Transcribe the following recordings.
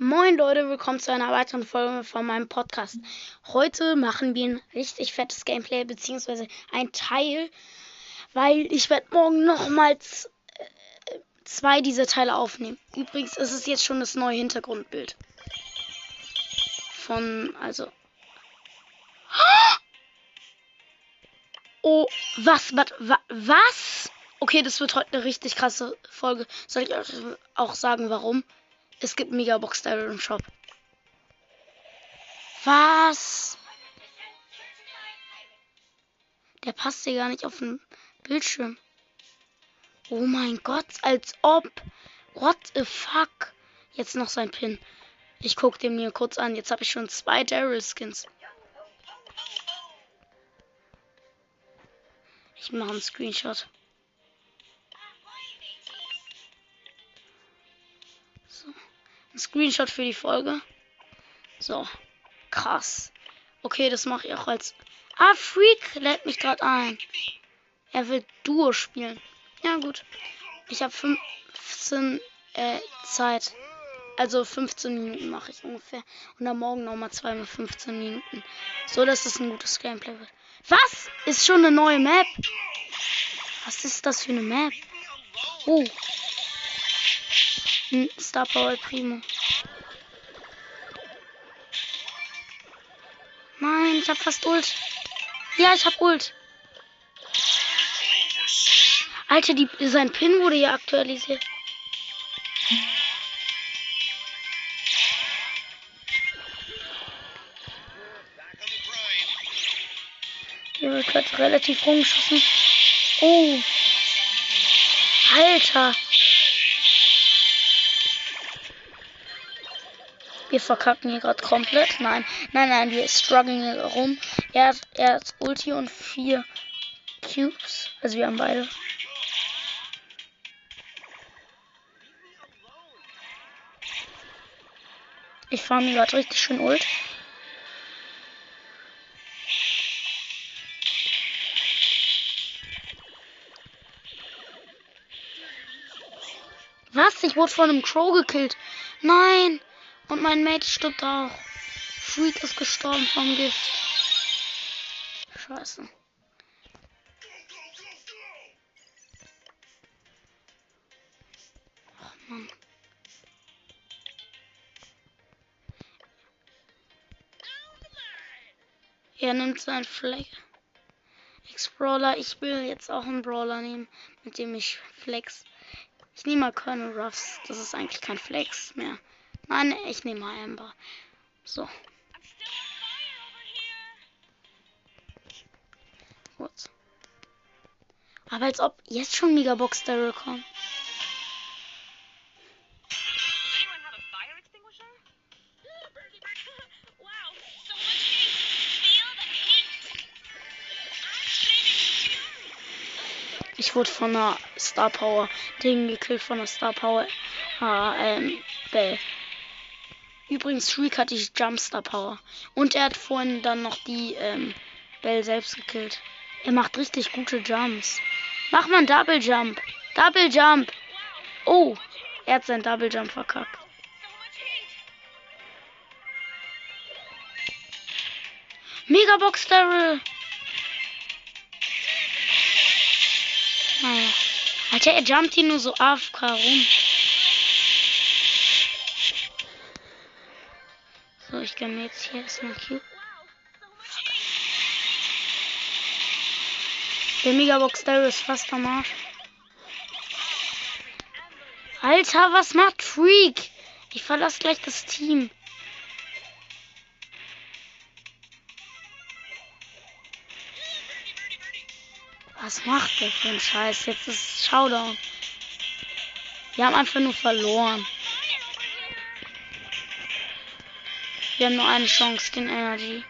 Moin Leute, willkommen zu einer weiteren Folge von meinem Podcast. Heute machen wir ein richtig fettes Gameplay, beziehungsweise ein Teil, weil ich werde morgen nochmals äh, zwei dieser Teile aufnehmen. Übrigens ist es jetzt schon das neue Hintergrundbild. Von, also... Oh, was, was, was? Okay, das wird heute eine richtig krasse Folge. Soll ich euch auch sagen, warum? Es gibt Megabox im Shop. Was? Der passt hier gar nicht auf den Bildschirm. Oh mein Gott, als ob. What the fuck? Jetzt noch sein Pin. Ich guck den mir kurz an. Jetzt habe ich schon zwei Daryl Skins. Ich mache einen Screenshot. Screenshot für die Folge. So. Krass. Okay, das mache ich auch als. Ah, Freak lädt mich gerade ein. Er will Duo spielen. Ja, gut. Ich habe 15 äh, Zeit. Also 15 Minuten mache ich ungefähr. Und dann morgen nochmal zweimal 15 Minuten. So, dass es ein gutes Gameplay wird. Was? Ist schon eine neue Map? Was ist das für eine Map? Oh, Star Power Primo. Nein, ich hab fast Ult. Ja, ich hab Ult. Alter, die, sein Pin wurde ja aktualisiert. Hier wird gerade relativ rumgeschossen. Oh. Alter. Wir verkacken hier gerade komplett. Nein, nein, nein, wir strugglen hier rum. Er hat, er hat Ulti und vier Cubes. Also wir haben beide. Ich fahre mir gerade richtig schön Ult. Was? Ich wurde von einem Crow gekillt. Nein. Und mein Mate stirbt auch. Freak ist gestorben vom Gift. Scheiße. Ach Mann. Er nimmt seinen Fleck. Explorer, ich will jetzt auch einen Brawler nehmen, mit dem ich flex. Ich nehme mal Colonel Ruffs. Das ist eigentlich kein Flex mehr. Nein, ich nehme mal Amber. So. Gut. Aber als ob jetzt schon Megabox Daryl kommt. Ich wurde von einer Star Power Ding gekillt, von einer Star Power äh, ähm, Bell. Übrigens, Shriek hat die Jumpstar Power. Und er hat vorhin dann noch die ähm, Bell selbst gekillt. Er macht richtig gute Jumps. Mach mal einen Double Jump. Double Jump. Oh, er hat seinen Double Jump verkackt. Megabox Daryl. Naja. Alter, er jumpt hier nur so AFK rum. Ich gönne jetzt hier erstmal Cube. Der Megabox Daryl ist fast am Arsch. Alter, was macht Freak? Ich verlasse gleich das Team. Was macht der für ein Scheiß? Jetzt ist Showdown. Wir haben einfach nur verloren. Wir haben nur eine Chance gegen Energy.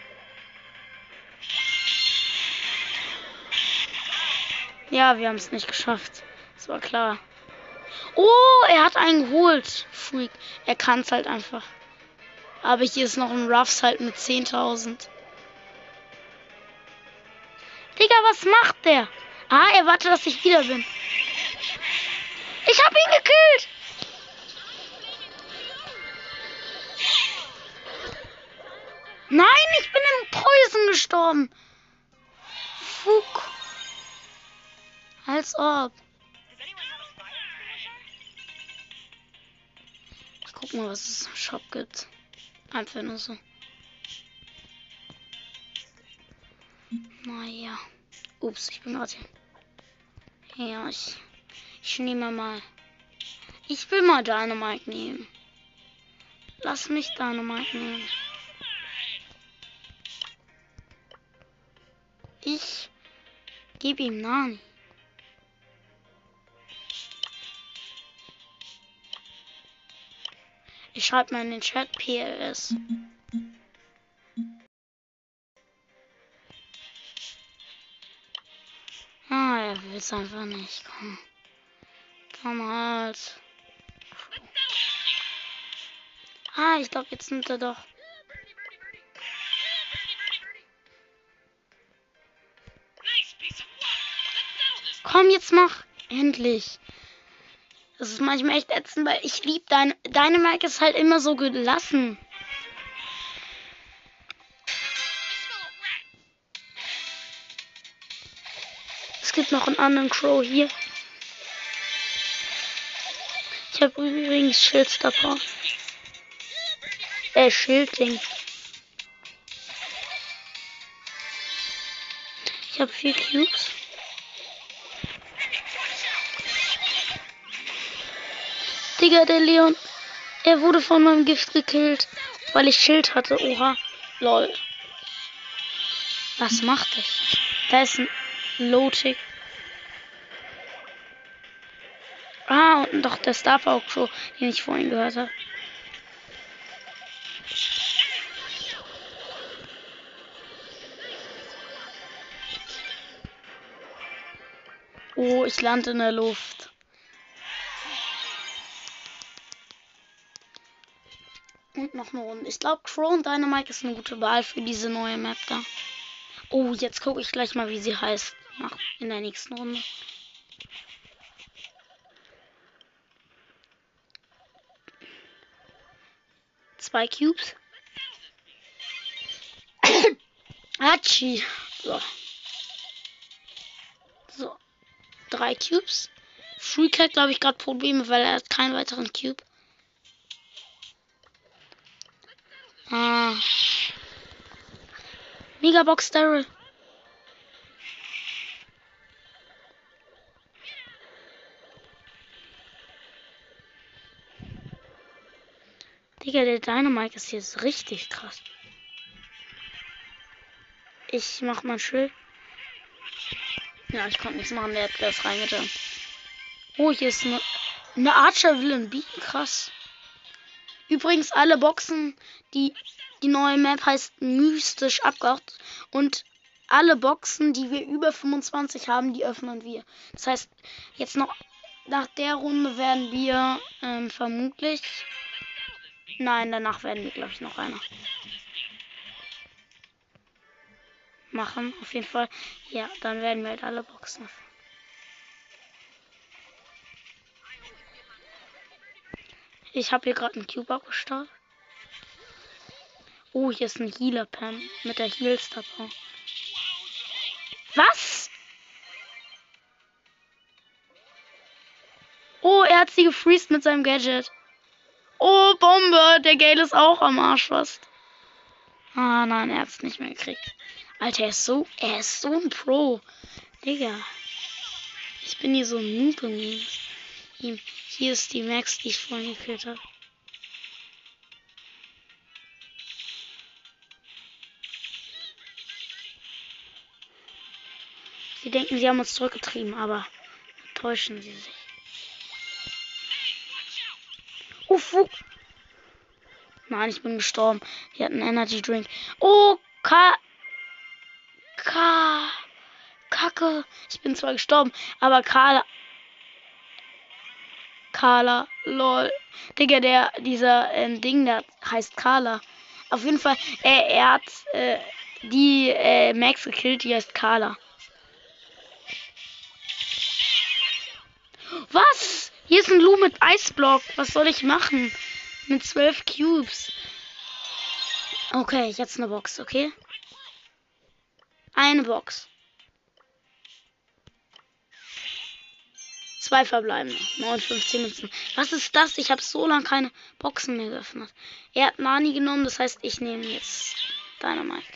Ja, wir haben es nicht geschafft. Das war klar. Oh, er hat einen geholt. Freak. Er kann es halt einfach. Aber hier ist noch ein Ruffs halt mit 10.000. Digga, was macht der? Ah, er wartet, dass ich wieder bin. Ich hab ihn gekillt. Nein, ich bin im Poison gestorben. Fuck. Als ob. Ich guck mal, was es im Shop gibt. Einfach nur so. Naja. Ups, ich bin gerade hier. Ja, ich, ich nehme mal. Ich will mal Dynamite nehmen. Lass mich Dynamite nehmen. Ich gebe ihm Nani. Ich schreibe mal in den Chat PLS. Ah, er will es einfach nicht. Komm. Komm halt. Ah, ich glaube, jetzt nimmt er doch. Komm, jetzt mach. Endlich. Das ist manchmal echt ätzend, weil ich liebe deine. Deine Mike ist halt immer so gelassen. Es gibt noch einen anderen Crow hier. Ich habe übrigens Schildstar Äh, Schildding. Ich habe vier Cubes. Digga, der Leon. Er wurde von meinem Gift gekillt, weil ich Schild hatte. Oha. Lol. Was macht ich? Da ist ein Lotic. Ah, und doch der Star Power Crow, den ich vorhin gehört habe. Oh, ich lande in der Luft. Noch eine Runde. Ich glaube, Crow und Dynamite ist eine gute Wahl für diese neue Map da. Oh, jetzt gucke ich gleich mal, wie sie heißt. Nach, in der nächsten Runde. Zwei Cubes. Hachi. So. So. Drei Cubes. Freak hat, glaube ich, gerade Probleme, weil er hat keinen weiteren Cube. Ah. Megabox Daryl. Digga, der Dynamite ist jetzt richtig krass. Ich mach mal Schild. Ja, ich konnte nichts machen, der hat das reingetan. Oh, hier ist eine, eine Archer Villain B. Krass. Übrigens, alle Boxen, die, die neue Map heißt mystisch abgehaut. Und alle Boxen, die wir über 25 haben, die öffnen wir. Das heißt, jetzt noch nach der Runde werden wir ähm, vermutlich. Nein, danach werden wir, glaube ich, noch einer. Machen, auf jeden Fall. Ja, dann werden wir halt alle Boxen öffnen. Ich habe hier gerade einen Cube abgestartet. Oh, hier ist ein Healer Pam mit der Healstar Power. Was? Oh, er hat sie gefreezed mit seinem Gadget. Oh, Bombe. Der Gale ist auch am Arsch fast. Ah, nein, er hat es nicht mehr gekriegt. Alter, er ist so, er ist so ein Pro. Digga. Ich bin hier so ein Noob im ihm. Hier ist die Max, die ich vorhin gekillt habe. Sie denken, sie haben uns zurückgetrieben, aber täuschen sie sich. Uff, uff. Nein, ich bin gestorben. Wir hatten Energy Drink. Oh, K. K. Kacke. Ich bin zwar gestorben, aber Karl Carla. Lol. Digga, der, dieser ähm, Ding, der heißt Carla. Auf jeden Fall, äh, er hat äh, die äh, Max gekillt, die heißt Carla. Was? Hier ist ein Lu mit Eisblock. Was soll ich machen? Mit zwölf Cubes. Okay, jetzt eine Box, okay? Eine Box. Zwei verbleibende. 59 Münzen. Was ist das? Ich habe so lange keine Boxen mehr geöffnet. Er hat Nani genommen, das heißt, ich nehme jetzt Dynamite.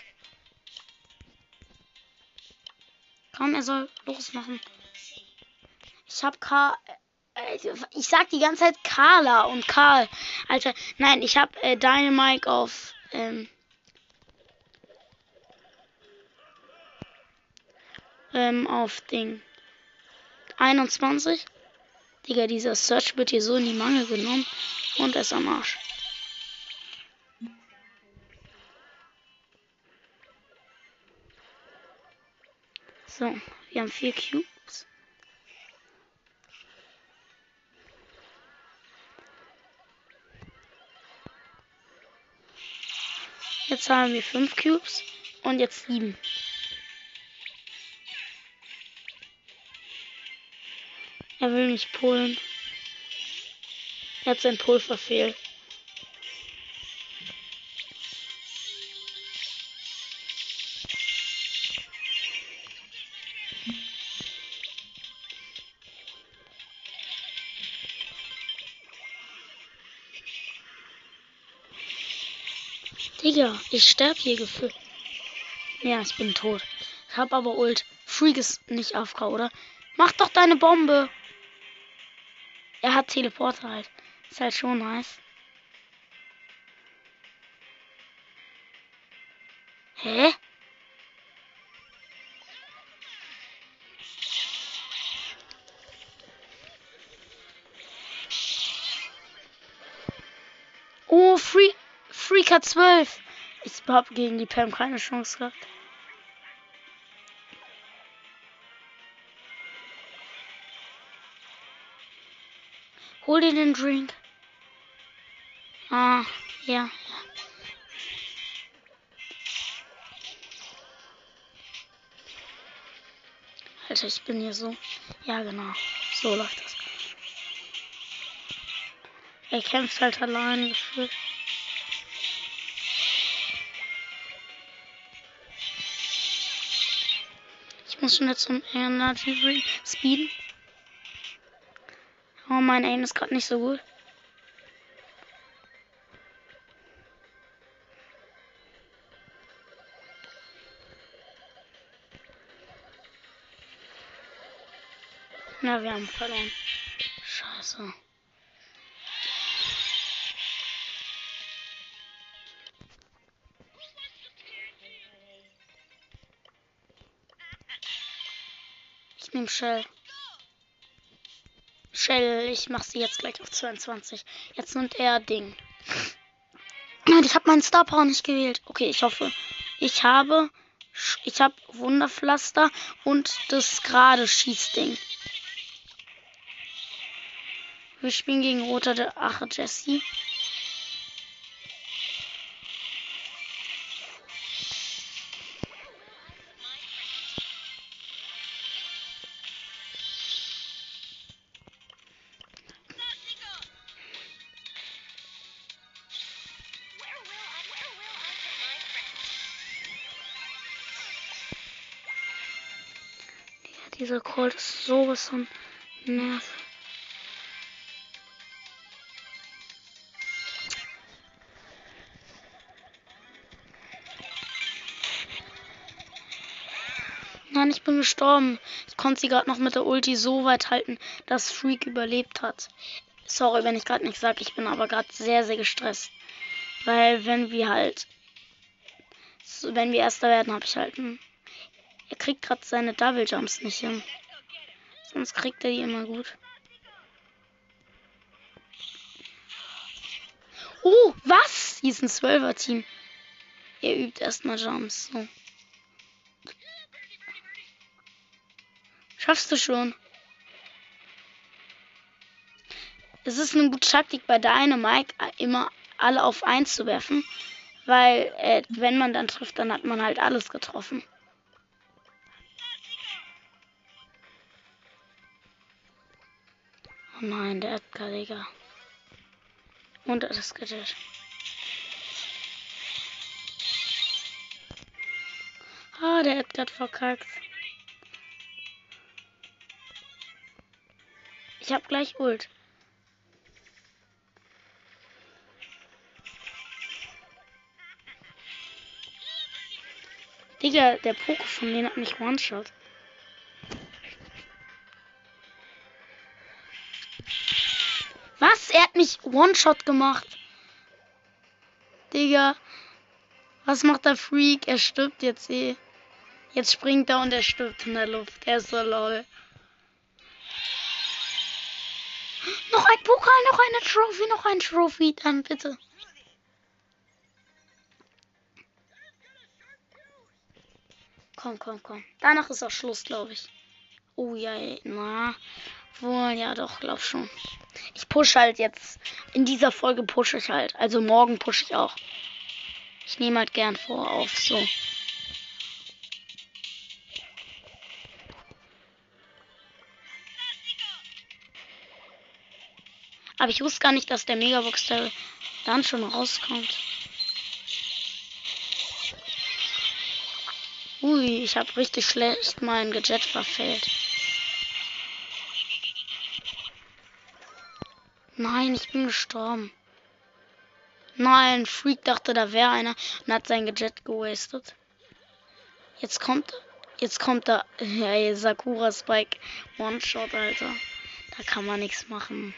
Komm, er soll losmachen. Ich hab K. Äh, ich sag die ganze Zeit Carla und Karl. Alter, nein, ich hab äh, Dynamite auf. Ähm, ähm, auf Ding. 21. Digga, dieser Search wird hier so in die Mangel genommen. Und er ist am Arsch. So, wir haben vier Cubes. Jetzt haben wir fünf Cubes und jetzt sieben. Er will nicht pullen. Er hat sein Pull verfehlt. Digga, ich sterb hier gefühlt. Ja, ich bin tot. Ich hab aber Ult. Freak ist nicht AFK, oder? Mach doch deine Bombe. Er hat Teleporter halt. Ist halt schon nice. Hä? Oh, Freak, Freak hat 12. Ich habe gegen die Pam keine Chance gehabt. Hol dir den Drink. Ah, ja. Alter, ich bin hier so. Ja, genau. So läuft das. Er kämpft halt allein gefühlt. Ich muss schnell zum Energy Drink speeden. Oh, mein Aim ist gerade nicht so gut. Na, wir haben verloren. Scheiße. Ich nehme Shell. Shell, ich mache sie jetzt gleich auf 22. Jetzt nimmt er Ding. Ich habe meinen Star Power nicht gewählt. Okay, ich hoffe. Ich habe. Ich habe Wunderpflaster und das gerade Schießding. Wir spielen gegen Roter der Ache Jesse. Dieser Cold ist sowas von nervig. Nein, ich bin gestorben. Ich konnte sie gerade noch mit der Ulti so weit halten, dass Freak überlebt hat. Sorry, wenn ich gerade nichts sage. Ich bin aber gerade sehr, sehr gestresst. Weil wenn wir halt... Wenn wir Erster werden, habe ich halt einen kriegt gerade seine Double Jumps nicht hin. Sonst kriegt er die immer gut. Oh, was? Hier ist ein Zwölfer-Team. Er übt erstmal Jumps. So. Schaffst du schon? Es ist eine gute Taktik bei Dynamite, immer alle auf 1 zu werfen. Weil, äh, wenn man dann trifft, dann hat man halt alles getroffen. Nein, der Edgar, Digga. Und er ist getötet. Ah, der Edgar hat verkackt. Ich hab gleich Ult. Digga, der Poke von denen hat mich One-Shot. Mich One-Shot gemacht. Digga. Was macht der Freak? Er stirbt jetzt eh. Jetzt springt er und er stirbt in der Luft. Er ist so lol. Noch ein Pokal, noch eine Trophy, noch ein Trophy, dann bitte. Komm, komm, komm. Danach ist auch Schluss, glaube ich. Oh ja, na. Wohl, ja doch, glaub schon. Ich push halt jetzt. In dieser Folge pushe ich halt. Also morgen pushe ich auch. Ich nehme halt gern vor auf so. Aber ich wusste gar nicht, dass der Megabox dann schon rauskommt. Ui, ich habe richtig schlecht mein Gadget verfehlt. Nein, ich bin gestorben. Nein, Freak dachte, da wäre einer und hat sein Gadget gewastet. Jetzt kommt, jetzt kommt da, ja, Sakura Spike One-Shot, Alter. Da kann man nichts machen.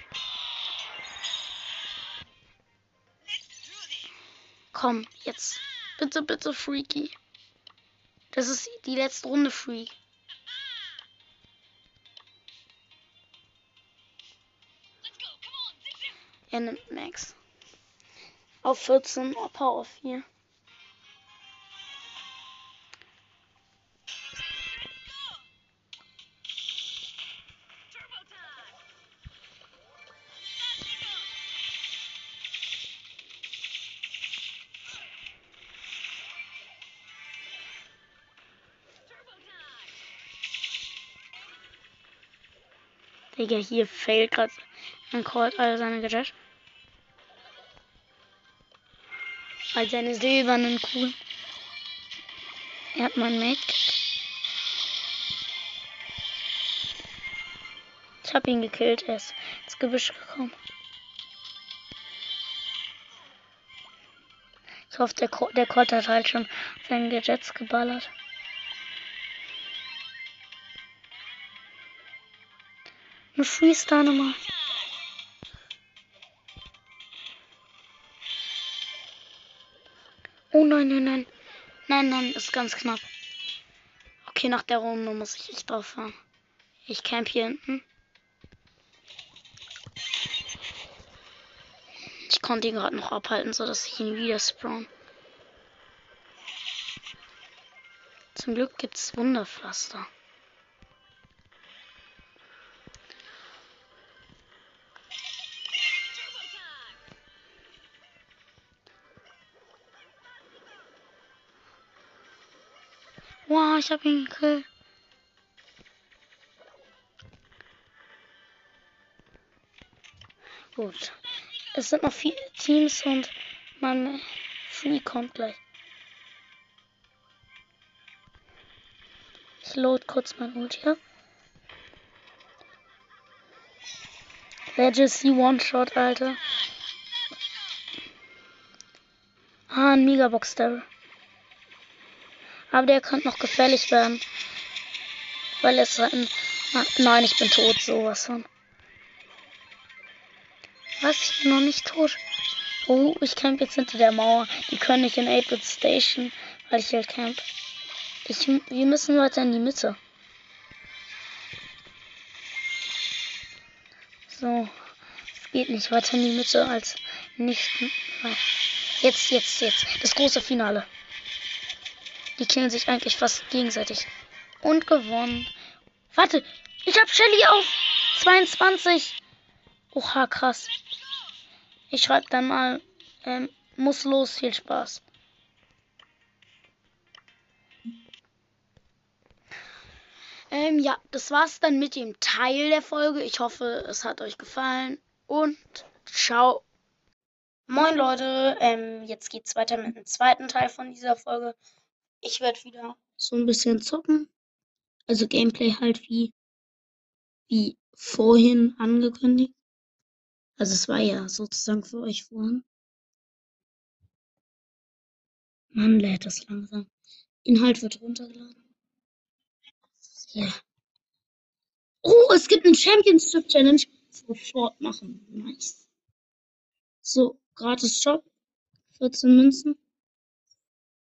Komm, jetzt. Bitte, bitte, Freaky. Das ist die letzte Runde, Freak. Er nimmt Max. Auf 14, Power auf 4. Digga, hier fehlt gerade ein Colt all seine Gadget. All seine silbernen Kugeln. Er hat mein Mate. Ich hab ihn gekillt, er ist ins Gebüsch gekommen. Ich hoffe, der, Ko der Colt hat halt schon seine Gadgets geballert. Eine Freestar nein, nein, nein. Nein, nein, ist ganz knapp. Okay, nach der Runde muss ich echt drauf fahren. Ich camp hier hinten. Ich konnte ihn gerade noch abhalten, sodass ich ihn wieder spawn. Zum Glück gibt's Wunderpflaster. Wow, ich hab ihn gekillt. Gut. Es sind noch vier Teams und mein Free kommt gleich. Ich load kurz mein Ult hier. Legacy One-Shot, Alter. Ah, ein Megabox Daryl. Aber der könnte noch gefährlich werden. Weil es ein. Nein, ich bin tot, sowas von. Was? Ich bin noch nicht tot. Oh, ich camp jetzt hinter der Mauer. Die können nicht in 8-Bit Station, weil ich halt camp. Ich, wir müssen weiter in die Mitte. So. Es geht nicht weiter in die Mitte als nicht. Jetzt, jetzt, jetzt. Das große Finale. Die killen sich eigentlich fast gegenseitig. Und gewonnen. Warte, ich hab Shelly auf 22. Oha, krass. Ich schreibe dann mal, ähm, muss los, viel Spaß. Ähm, ja, das war's dann mit dem Teil der Folge. Ich hoffe, es hat euch gefallen und ciao. Moin Leute, ähm, jetzt geht's weiter mit dem zweiten Teil von dieser Folge. Ich werde wieder so ein bisschen zocken. Also Gameplay halt wie, wie vorhin angekündigt. Also es war ja sozusagen für euch vorhin. Man lädt das langsam. Inhalt wird runtergeladen. Ja. Oh, es gibt einen Championship Challenge. Sofort machen. Nice. So, gratis Shop. 14 Münzen.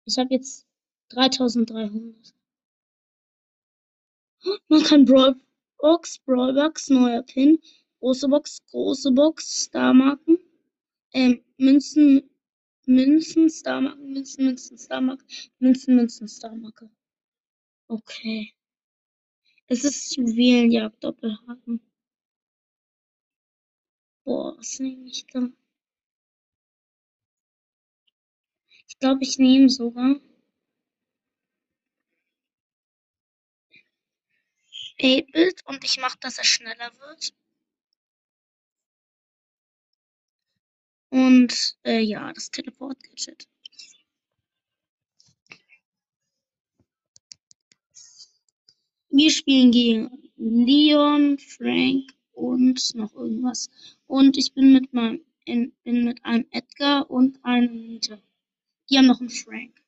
Ich habe jetzt 3300. Man kann Brawl Box, Brawl Box, neuer Pin, große Box, große Box, Starmarken, ähm, Münzen, Münzen, Starmarken, Münzen, Münzen, Starmarken, Münzen, Münzen, Starmarke. Okay. Es ist Juwelenjagd Doppelhaken. Boah, was nehme ich da? Ich glaube, ich nehme sogar 8-Bit und ich mache, dass er schneller wird. Und äh, ja, das Teleport-Gadget. Wir spielen gegen Leon, Frank und noch irgendwas. Und ich bin mit meinem in, bin mit einem Edgar und einem Nita. Die haben noch einen Frank.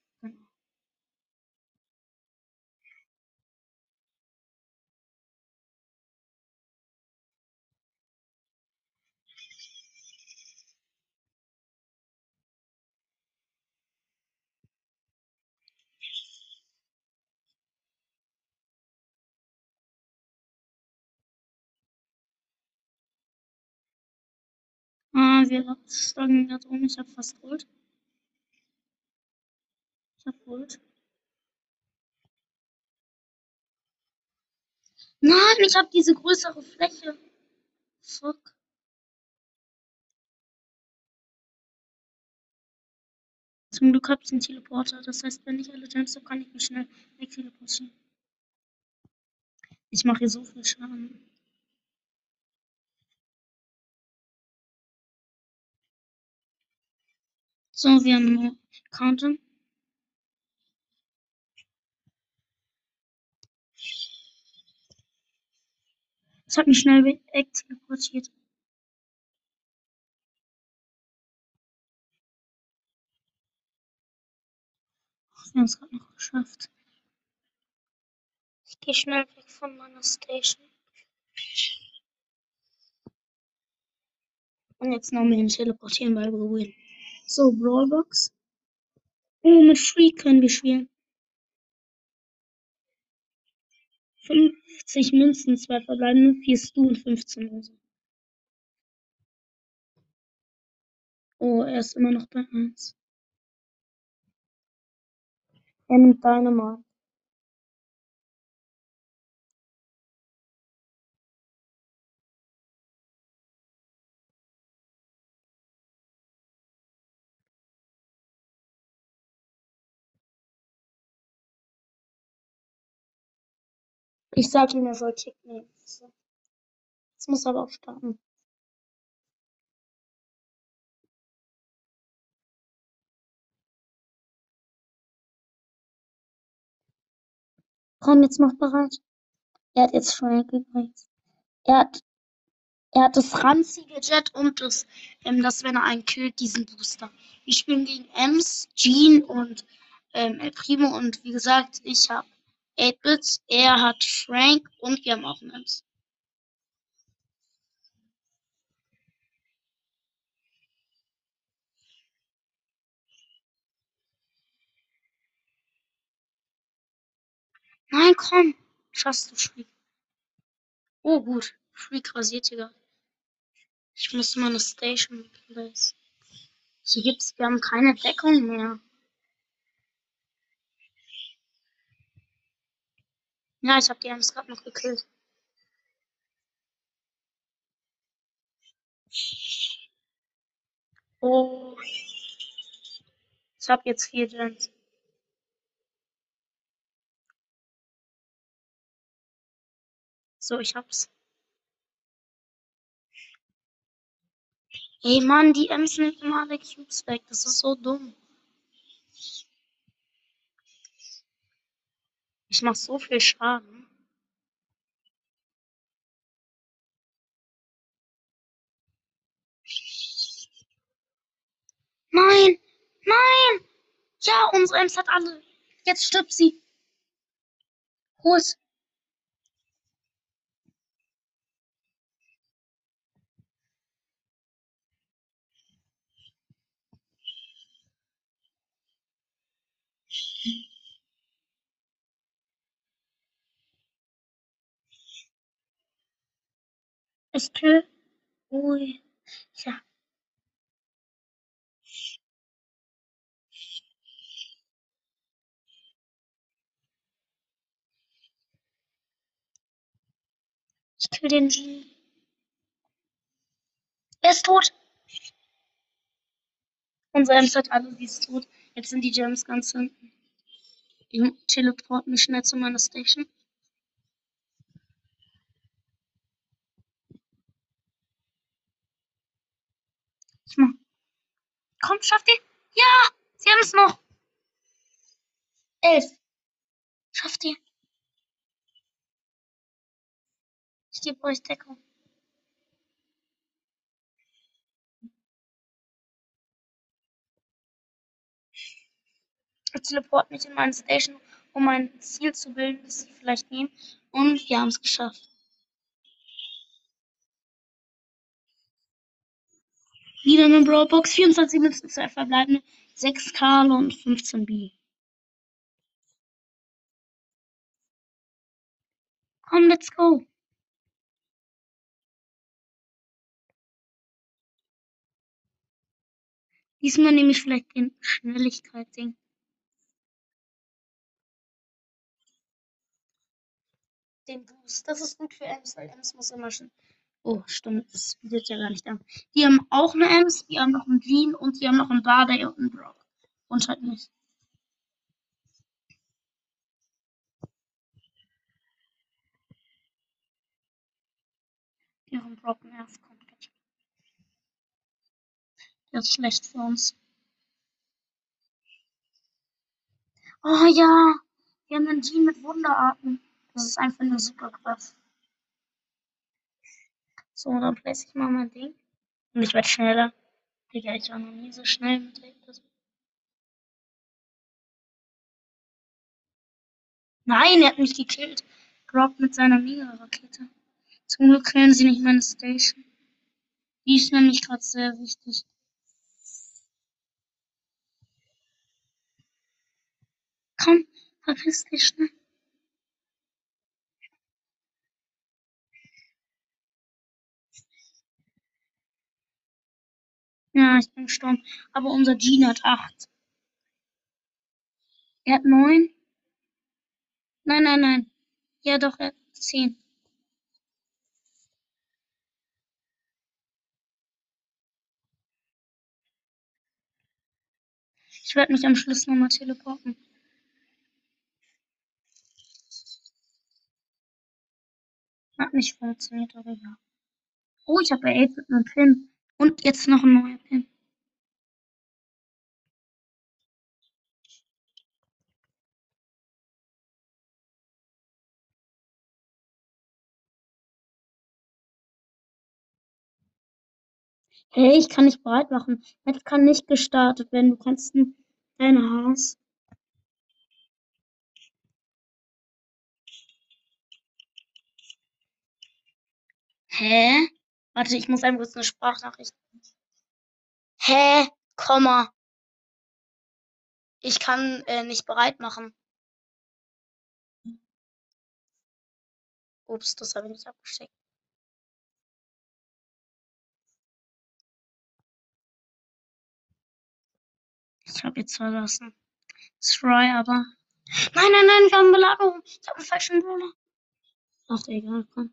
Wir steigen gerade um. Ich habe fast Gold. Ich habe Gold. Nein, ich habe diese größere Fläche. Fuck. Zum Glück habe ich einen Teleporter. Das heißt, wenn ich alle Gems habe, kann ich mich schnell wegteleportieren. Ich mache hier so viel Schaden. So, wir haben nur Counten. Es hat mich schnell wegteleportiert. Wir haben es gerade noch geschafft. Ich gehe schnell weg von meiner Station. Und jetzt noch mit dem Teleportieren bei Ruin. So, Brawlbox. Oh, mit Free können wir spielen. 50 Münzen, zwei verbleibende, 4 Stu und 15 Lose. Oh, er ist immer noch bei 1. Er nimmt deine Ich sag ihm, er soll Kick nehmen. Jetzt muss er aber auch starten. Komm, jetzt mach bereit. Er hat jetzt Frank übrigens. Er hat, er hat das ranzige Jet und das, ähm, das, wenn er einen killt, diesen Booster. Wir spielen gegen Ems, Jean und ähm, El Primo und wie gesagt, ich habe 8-Bit, er hat Frank und wir haben auch Ems. Nein, komm. Schaffst du Freak. Oh, gut. Freak rasiert gerade. Ich muss mal eine Station. Hier gibt's, wir haben keine Deckung mehr. Ja, ich habe die Ems gerade noch gekillt. Oh. Ich habe jetzt vier Gems. So, ich hab's. Ey, Mann, die Ems nimmt immer alle Cubes weg. Das ist so dumm. Ich mach so viel Schaden. Nein! Nein! Ja, unsere Ems hat alle. Jetzt stirbt sie. Hol's. Ich Ui. Ja. Ich kill den G. Er ist tot. Unser Ems hat alle, sie ist tot. Jetzt sind die Gems ganz hinten. Die teleporten mich schnell zu meiner Station. Ich mach. Komm, schafft ihr? Ja! Sie haben es noch. Elf. Schafft ihr? Ich gebe euch Deckung. Ich teleport mich in meine Station, um ein Ziel zu bilden, das sie vielleicht nehmen. Und wir haben es geschafft. Wieder eine Brawlbox, 24 Münzen, 2 verbleibende, 6 Karl und 15 B. Komm, let's go. Diesmal nehme ich vielleicht den Schnelligkeit-Ding. Den Boost. Das ist gut für Ems, weil Ems muss immer schon. Oh, stimmt, das bietet ja gar nicht an. Die haben auch eine Ems, die haben noch einen Jean und die haben noch einen Barday und einen Brock. Und halt nicht. Deren Brock nervt komplett. Der ist schlecht für uns. Oh ja, wir haben einen Jean mit Wunderarten. Das ist einfach nur super krass. So, dann place ich mal mein Ding. Und ich werde schneller. Digga, ich war noch nie so schnell mit Rakers. Nein, er hat mich gekillt. Brock mit seiner Mega-Rakete. Zum Glück killen sie nicht meine Station. Die ist nämlich gerade sehr wichtig. Komm, verpiss dich schnell. Ja, ich bin gestorben. Aber unser Jean hat 8. Er hat 9. Nein, nein, nein. Ja, doch, er hat 10. Ich werde mich am Schluss nochmal teleporten. Hat nicht funktioniert, aber ja. Oh, ich habe bei 8 mit einem Pin. Und jetzt noch ein neuer Pin. Hey, ich kann nicht bereit machen. Match kann nicht gestartet werden. Du kannst ein dein Haus. Hä? Warte, ich muss kurz eine Sprachnachricht. Hä? Komma. Ich kann äh, nicht bereit machen. Ups, das habe ich nicht abgeschickt. Ich habe jetzt verlassen. Try, aber. Nein, nein, nein, wir haben Belagerung. Ich habe einen falschen Brawler. Ach, egal, komm.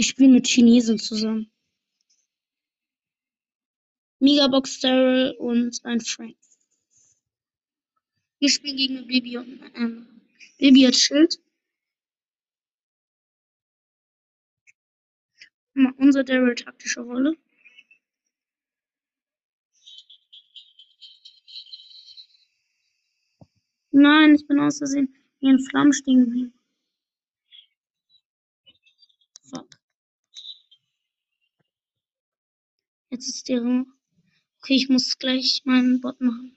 Ich spiele mit Chinesen zusammen. Megabox Daryl und ein Frank. Wir spielen gegen Baby und ähm, Baby hat Schild. Ma- Unser Daryl taktische Rolle. Nein, ich bin aus Versehen in Flammen stehen geblieben. Fuck. Jetzt ist deren. Okay, ich muss gleich meinen Bot machen.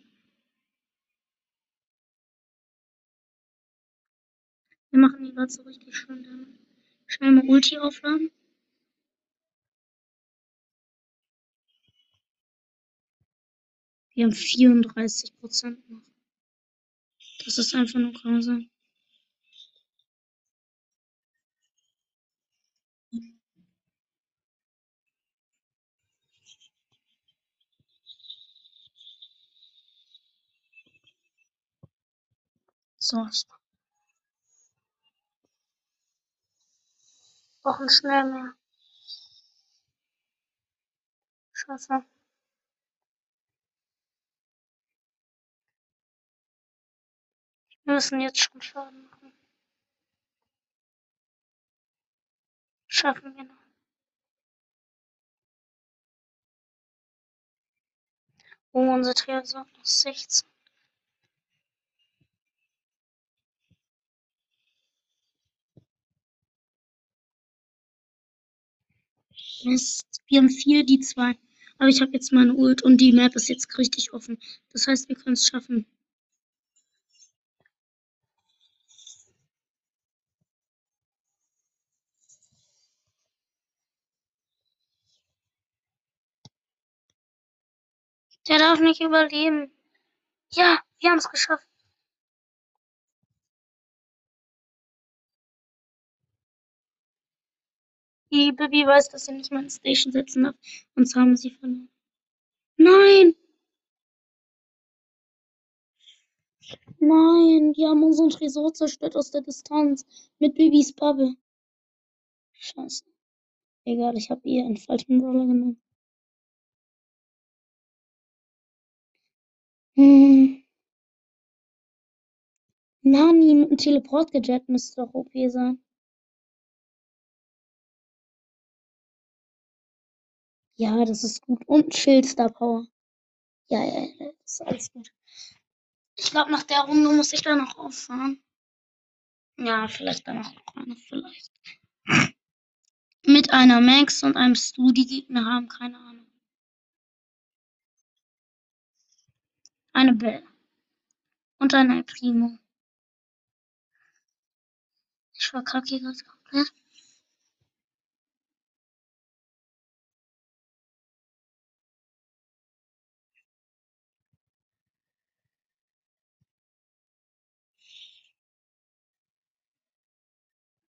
Wir machen die gerade so richtig schön damit. Schnell mal Ulti aufladen. Wir haben 34 Prozent noch. Das ist einfach nur grausam. So, ich brauchen schnell mehr. Scheiße. Wir müssen jetzt schon Schaden machen. Schaffen wir noch. Oh, unser Tresor ist 16. Mist. Wir haben vier, die zwei. Aber ich habe jetzt meine Ult und die Map ist jetzt richtig offen. Das heißt, wir können es schaffen. Der darf nicht überleben. Ja, wir haben es geschafft. Die Bibi weiß, dass sie nicht mal in Station setzen darf. Sonst haben sie verloren. Nein! Nein, die haben unseren Tresor zerstört aus der Distanz. Mit Bibis Bubble. Scheiße. Egal, ich habe ihr einen falschen Roller genommen. Hm. Nani mit dem Teleport-Gadget müsste doch OP sein. Ja, das ist gut. Und Schild Star Power. Ja, ja, ja, das ist alles gut. Ich glaube, nach der Runde muss ich da noch auffahren. Ja, vielleicht dann noch eine, vielleicht. Mit einer Max und einem Stu, die Gegner haben, keine Ahnung. Eine Belle. Und ein El Primo. Ich verkacke hier gerade komplett.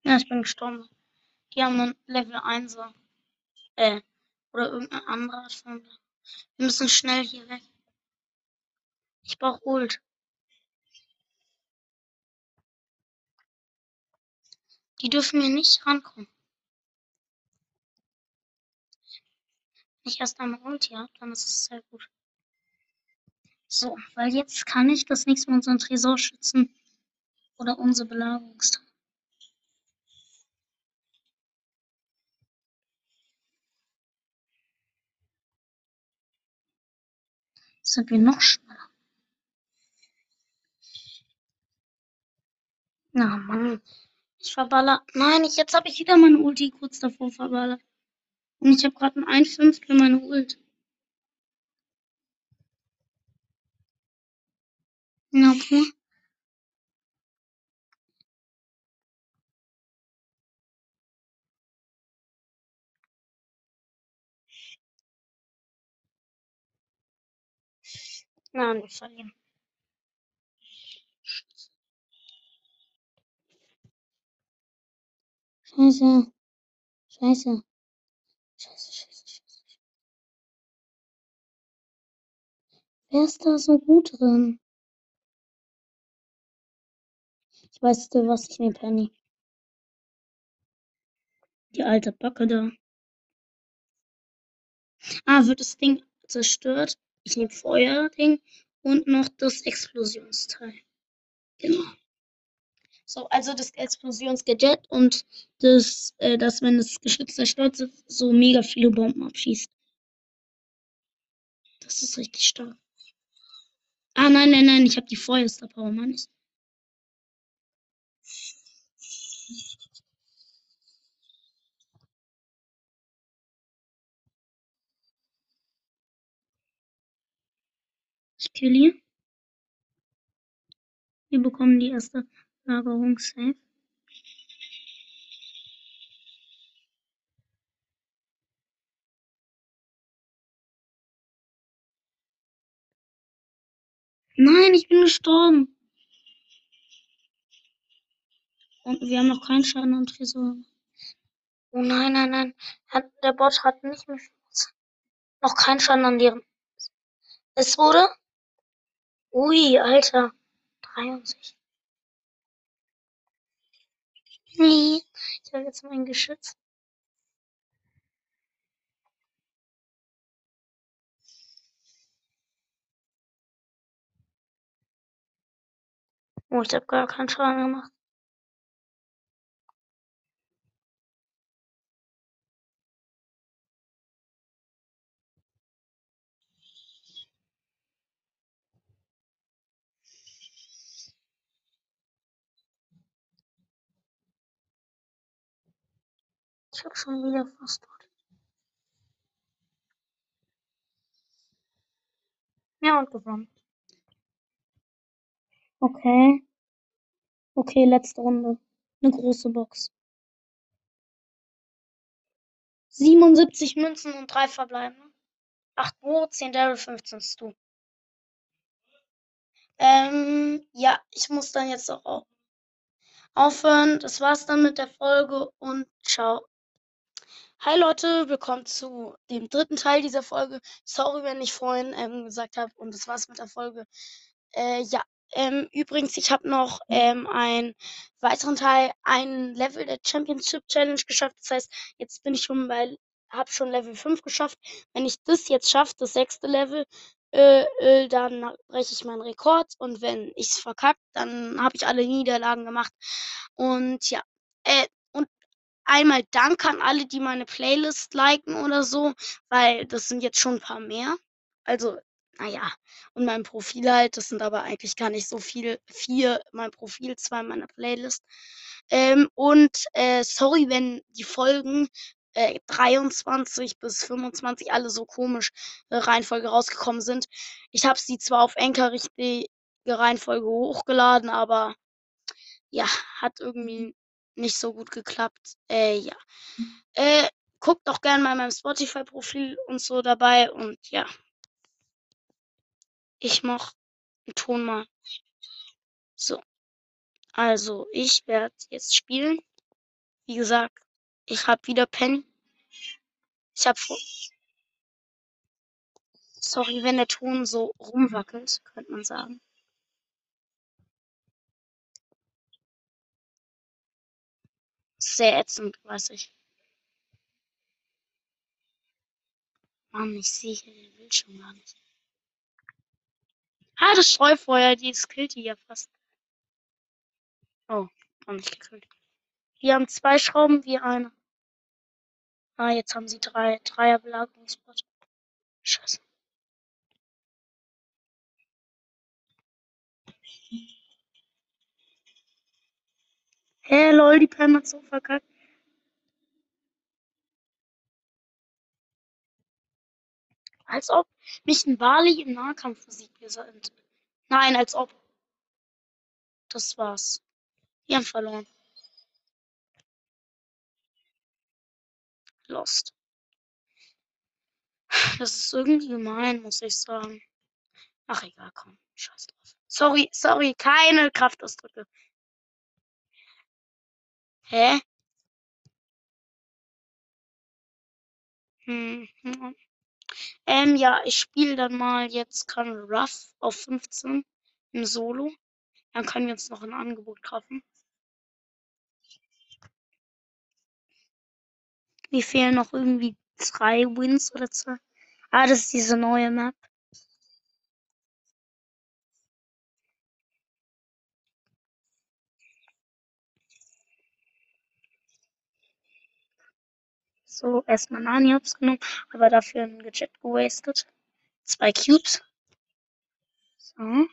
Ja, ich bin gestorben. Die haben einen Level 1er. Äh, oder irgendeine andere Art von. Wir müssen schnell hier weg. Ich brauche Ult. Die dürfen mir nicht rankommen. Wenn ich erst einmal Ulti habe, dann ist es sehr gut. So, weil jetzt kann ich das nächste Mal unseren Tresor schützen. Oder unsere Belagerungsteile. Sind wir noch schneller? Na Mann. Ich verballer. Nein, ich, jetzt habe ich wieder meine Ulti kurz davor verballert. Und ich habe gerade ein 1 für meine Ult. Na, okay. Nein, wir verlieren. Scheiße. Scheiße. Scheiße, scheiße, scheiße. Wer ist da so gut drin? Ich weiß du was, ich nehme Penny. Die alte Backe da. Ah, wird das Ding zerstört? Ich nehme Feuerding und noch das Explosionsteil. Genau. So, also das Explosionsgadget und das, äh, das, wenn das Geschütz zerstört, so mega viele Bomben abschießt. Das ist richtig stark. Ah, nein, nein, nein, ich habe die Feuerster Power, Mann. Ich Ich kill hier. Wir bekommen die erste Lagerung safe. Nein, ich bin gestorben. Und wir haben noch keinen Schaden am Tresor. Oh nein, nein, nein. Hat, der Bot hat nicht mehr noch keinen Schaden an deren. Es wurde. Ui, Alter. 63. Nee. Ich habe jetzt mein Geschütz. Oh, ich habe gar keinen Schaden gemacht. Ich schon wieder fast tot. Ja, und gewonnen. Okay. Okay, letzte Runde. Eine große Box. 77 Münzen und drei verbleibende. 8 Bo, 10 Daryl, 15 Stu. Ähm, ja, ich muss dann jetzt auch auf aufhören. Das war's dann mit der Folge und ciao. Hi Leute, willkommen zu dem dritten Teil dieser Folge. Sorry, wenn ich vorhin ähm, gesagt habe und das war's mit der Folge. Äh, ja, ähm, übrigens, ich habe noch ähm, einen weiteren Teil, ein Level der Championship Challenge geschafft. Das heißt, jetzt bin ich schon bei, habe schon Level 5 geschafft. Wenn ich das jetzt schaffe, das sechste Level, äh, äh, dann breche ich meinen Rekord. Und wenn ich's verkackt, dann habe ich alle Niederlagen gemacht. Und ja, äh, einmal Dank an alle, die meine Playlist liken oder so, weil das sind jetzt schon ein paar mehr. Also naja, und mein Profil halt, das sind aber eigentlich gar nicht so viel. Vier mein Profil, zwei meiner Playlist. Ähm, und äh, sorry, wenn die Folgen äh, 23 bis 25 alle so komisch äh, Reihenfolge rausgekommen sind. Ich habe sie zwar auf Enker richtige Reihenfolge hochgeladen, aber ja, hat irgendwie nicht so gut geklappt. Äh, ja. Äh, guckt doch gerne mal meinem Spotify-Profil und so dabei und ja. Ich mach den Ton mal. So. Also, ich werde jetzt spielen. Wie gesagt, ich habe wieder Pen. Ich habe vor. Sorry, wenn der Ton so rumwackelt, könnte man sagen. Sehr ätzend, weiß ich. Mann, ich sehe hier den Bildschirm gar nicht. Ah, das Streufeuer, die killt die ja fast. Oh, haben mich gekillt. Die haben zwei Schrauben wie eine. Ah, jetzt haben sie drei. Dreier Belagerungsbot. Scheiße. Hä, hey, lol, die Pam hat so verkackt. Als ob mich ein Bali im Nahkampf besiegt. Nein, als ob. Das war's. Die haben verloren. Lost. Das ist irgendwie gemein, muss ich sagen. Ach egal, komm. Scheiß drauf. Sorry, sorry, keine Kraftausdrücke. Hä? Hm, hm. Ähm, ja, ich spiele dann mal jetzt Colonel Ruff auf 15 im Solo. Dann können wir uns noch ein Angebot kaufen. Mir fehlen noch irgendwie drei Wins oder zwei. Ah, das ist diese neue Map. So, erstmal Nani-Ups genommen, aber dafür ein Gadget gewastet. Zwei Cubes. So.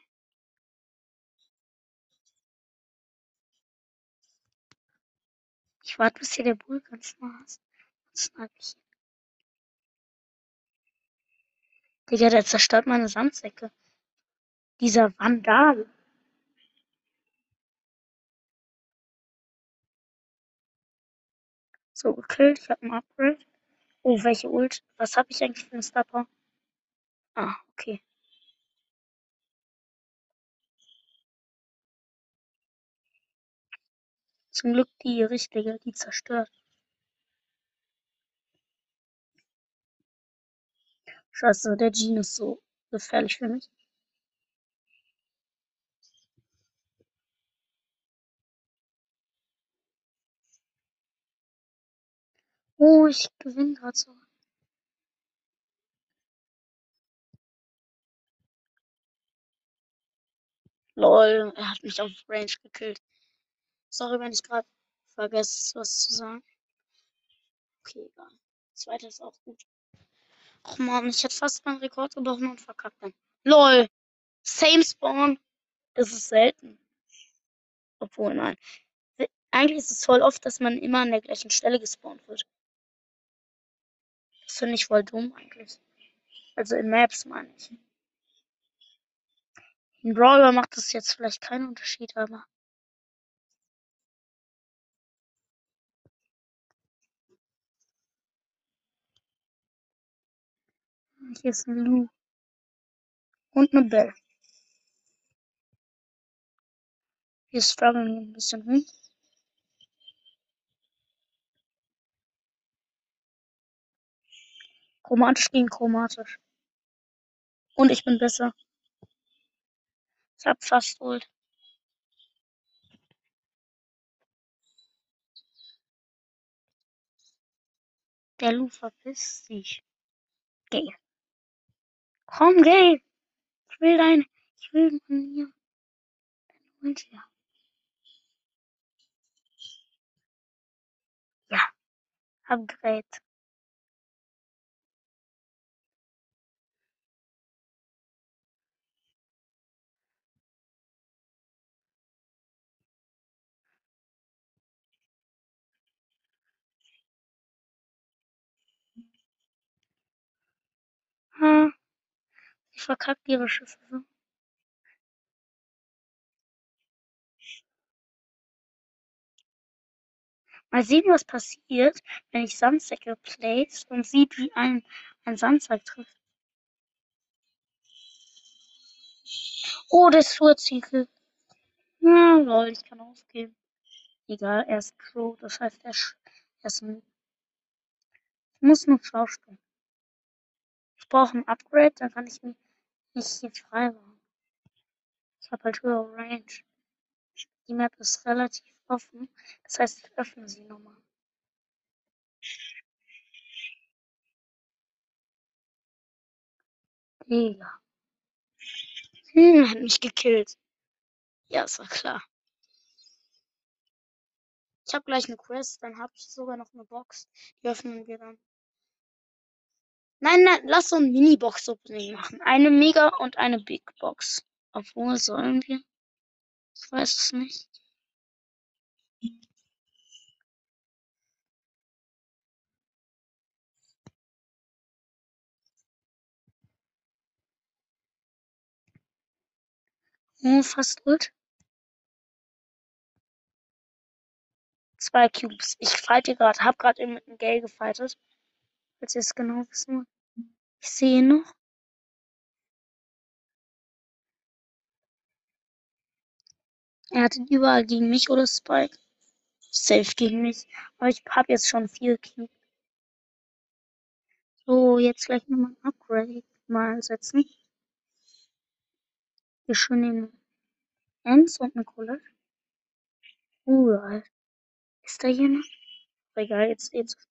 Ich warte, bis hier der Bull ganz nah ist. Dann snipe ich ihn. Digga, der zerstört meine Sandsäcke. Dieser Vandal. So, gekillt. Ich habe ein Upgrade. Oh, welche Ult? Was habe ich eigentlich für einen Stopper? Ah, okay. Zum Glück die richtige, die zerstört. Scheiße, der Jean ist so gefährlich für mich. Oh, ich gewinne gerade so. Lol, er hat mich auf Range gekillt. Sorry, wenn ich gerade vergesse, was zu sagen. Okay, egal. Zweiter ist auch gut. Och man, ich hätte fast meinen Rekord gebrochen und verkackt dann. LOL! Same Spawn! Das ist selten. Obwohl, nein. Eigentlich ist es voll oft, dass man immer an der gleichen Stelle gespawnt wird. Finde ich voll dumm eigentlich. Also in Maps meine ich. In Brawler macht das jetzt vielleicht keinen Unterschied, aber. Hier ist ein Lu. Und eine Bell. Wir strugglen ein bisschen rum. Chromatisch gegen chromatisch. Und ich bin besser. Ich hab fast Ult. Der Lu verpisst sich. Geh. Komm, geh. Ich will dein. Ich will von dir. Dein Ult ja. Ja. Upgrade. Hm. Ich verkackt ihre Schüsse. Mal sehen, was passiert, wenn ich Sandsäcke place und sieht, wie ein, ein Sandsack trifft. Oh, der Surziegel. Na, lol, ich kann aufgeben. Egal, er ist Pro, das heißt, er, er ist ein. Ich muss nur schlau spielen. Brauche ein Upgrade, dann kann ich mich hier frei machen. Ich habe halt höhere Range. Die Map ist relativ offen, das heißt, ich öffne sie nochmal. Digga. Hm, hat mich gekillt. Ja, ist war klar. Ich habe gleich eine Quest, dann habe ich sogar noch eine Box. Die öffnen wir dann. Nein, nein, lass so ein Mini-Box-Opening machen. Eine Mega und eine Big Box. Obwohl, sollen wir? Ich weiß es nicht. Oh, fast gut. Zwei Cubes. Ich fighte gerade, hab gerade mit einem Gay gefightet. Falls ihr es genau wissen wollt. Ich sehe noch. Er hat ihn überall gegen mich oder Spike. Safe gegen mich. Aber ich habe jetzt schon vier Cubes. So, jetzt gleich nochmal ein Upgrade mal setzen. Hier schön den Ems und eine Kohle. Uh, ist da jemand? Egal, jetzt, jetzt.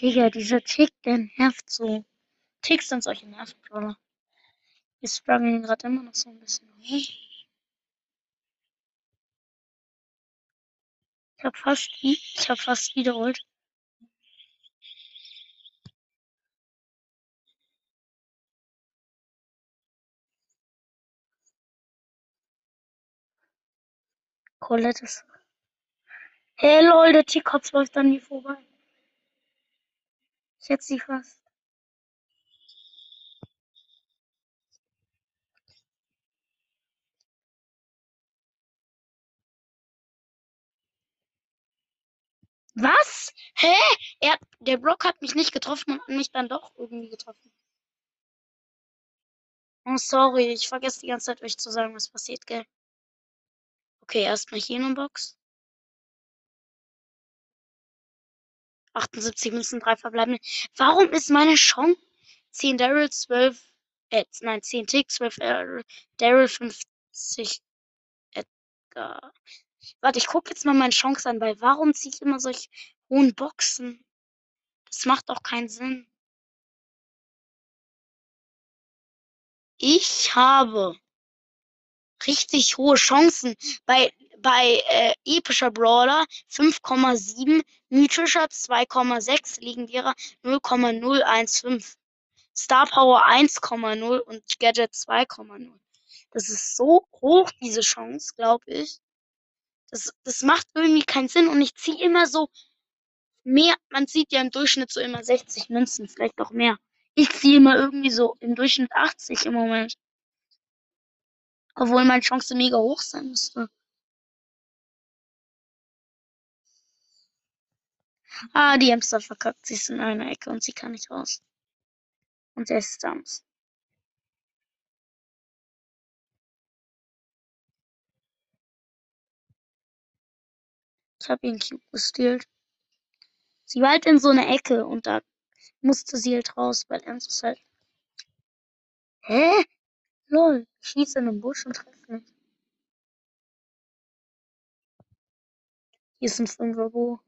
Digga, dieser Tick, der nervt so. Ticks sind solche Nerven, Wir strugglen gerade immer noch so ein bisschen. Ich hab fast, ich hab fast wiederholt. Colette ist. Hey Leute, Tick Hops läuft an mir vorbei. Ich hätte sie fast. Was? Hä? Er, der Block hat mich nicht getroffen und hat mich dann doch irgendwie getroffen. Oh, sorry, ich vergesse die ganze Zeit euch zu sagen, was passiert, gell? Okay, erstmal hier eine Box. 78 Münzen, 3 verbleibende. Warum ist meine Chance 10 Daryl, 12, äh, nein, 10 Tick, 12 Daryl, Daryl 50 Edgar. Warte, ich gucke jetzt mal meine Chance an, weil warum ziehe ich immer solche hohen Boxen? Das macht auch keinen Sinn. Ich habe richtig hohe Chancen bei, bei äh, epischer Brawler 5,7, mythischer 2,6, legendärer 0,015, Star Power 1,0 und Gadget 2,0. Das ist so hoch, diese Chance, glaube ich. Das, das macht irgendwie keinen Sinn und ich ziehe immer so mehr, man sieht ja im Durchschnitt so immer 60 Münzen, vielleicht auch mehr. Ich ziehe immer irgendwie so im Durchschnitt 80 im Moment. Obwohl meine Chance mega hoch sein müsste. Ah, die Hamster verkackt. Sie ist in einer Ecke und sie kann nicht raus. Und er ist Stumps. Ich habe ihren Cube gestealt. Sie war halt in so einer Ecke und da musste sie halt raus, weil Ernst ist halt. Hä? Lol, ich schieße in einem Busch und treffe nicht. Hier ist ein Fünferbo.